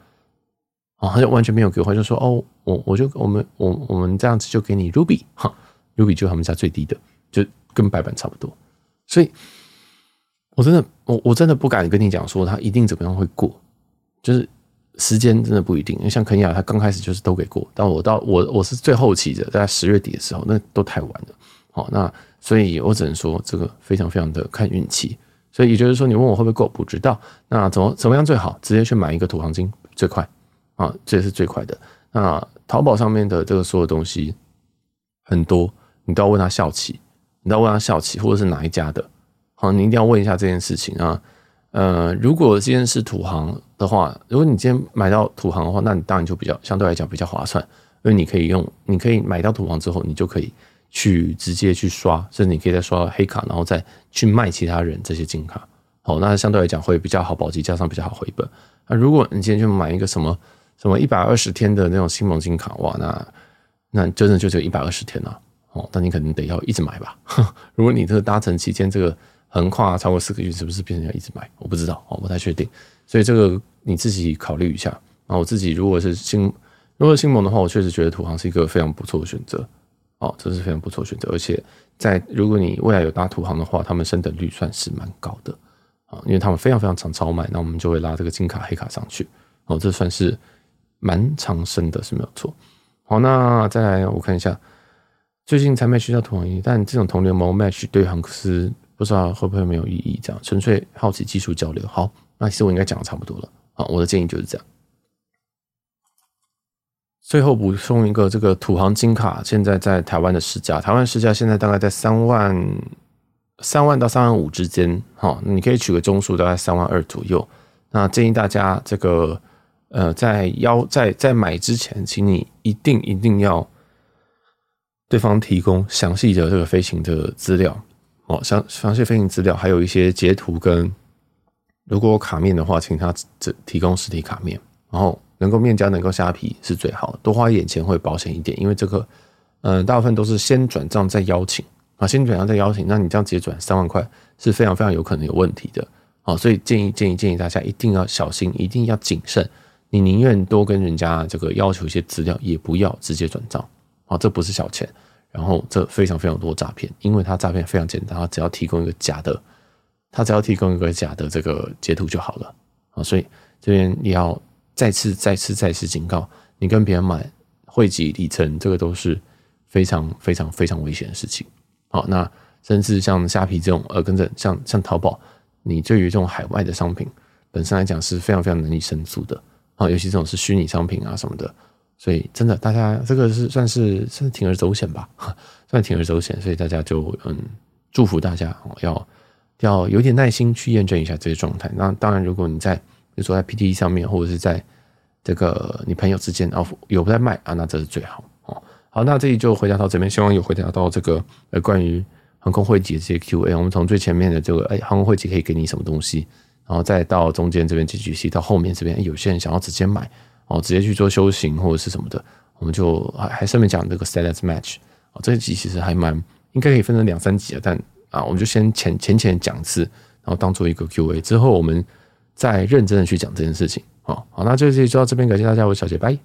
啊，他就完全没有给我，就说哦，我我就我们我我们这样子就给你 Ruby 哈，Ruby 就他们家最低的，就跟白板差不多。所以，我真的我我真的不敢跟你讲说他一定怎么样会过，就是时间真的不一定。因为像肯亚，他刚开始就是都给过，但我到我我是最后期的，在十月底的时候，那都太晚了。好，那所以我只能说这个非常非常的看运气。所以也就是说，你问我会不会过，不知道。那怎么怎么样最好？直接去买一个土黄金最快。啊，这是最快的。那淘宝上面的这个所有东西很多，你都要问他效期，你都要问他效期，或者是哪一家的。好，你一定要问一下这件事情啊。呃，如果今天是土行的话，如果你今天买到土行的话，那你当然就比较相对来讲比较划算，因为你可以用，你可以买到土行之后，你就可以去直接去刷，甚至你可以再刷黑卡，然后再去卖其他人这些金卡。好，那相对来讲会比较好保级，加上比较好回本。那如果你今天去买一个什么？什么一百二十天的那种新盟金卡哇，那那真的就只有一百二十天了哦。但你可能得要一直买吧。如果你这个搭乘期间这个横跨超过四个月，是不是变成要一直买？我不知道，我不太确定。所以这个你自己考虑一下。啊，我自己如果是新如果是新盟的话，我确实觉得土航是一个非常不错的选择。哦，这是非常不错的选择。而且在如果你未来有搭土航的话，他们升等率算是蛮高的啊，因为他们非常非常常超卖，那我们就会拉这个金卡黑卡上去。哦，这算是。蛮长生的是没有错。好，那再来我看一下，最近才 match 到土航一，但这种同联盟 match 对航司不知道会不会没有意义？这样纯粹好奇技术交流。好，那其实我应该讲的差不多了。好，我的建议就是这样。最后补充一个，这个土航金卡现在在台湾的市价，台湾市价现在大概在三万三万到三万五之间。好，你可以取个中数，大概三万二左右。那建议大家这个呃，在邀在在买之前，请你一定一定要对方提供详细的这个飞行的资料。哦，详详细飞行资料，还有一些截图跟，如果卡面的话，请他这提供实体卡面，然后能够面交能够虾皮是最好的，多花一点钱会保险一点，因为这个，嗯、大部分都是先转账再邀请。啊，先转账再邀请，那你这样直接转三万块是非常非常有可能有问题的，好，所以建议建议建议大家一定要小心，一定要谨慎，你宁愿多跟人家这个要求一些资料，也不要直接转账，啊，这不是小钱。然后这非常非常多诈骗，因为他诈骗非常简单，他只要提供一个假的，他只要提供一个假的这个截图就好了啊。所以这边你要再次、再次、再次警告，你跟别人买汇集里程，这个都是非常、非常、非常危险的事情。好，那甚至像虾皮这种，呃，跟着像像淘宝，你对于这种海外的商品本身来讲是非常非常难以申诉的啊，尤其这种是虚拟商品啊什么的。所以真的，大家这个是算是算是铤而走险吧，算铤而走险。所以大家就嗯，祝福大家要要有点耐心去验证一下这些状态。那当然，如果你在比如说在 P T E 上面，或者是在这个你朋友之间啊有在卖啊，那这是最好哦。好，那这里就回答到这边，希望有回答到这个呃关于航空会籍的这些 Q&A。我们从最前面的这个哎航空会籍可以给你什么东西，然后再到中间这边几句戏，到后面这边有些人想要直接买。哦，直接去做修行或者是什么的，我们就还还顺便讲这个 status match 哦，这一集其实还蛮应该可以分成两三集啊，但啊，我们就先浅浅浅讲一次，然后当做一个 Q&A，之后我们再认真的去讲这件事情。好，好，那这期就到这边，感谢大家，我是小杰，拜。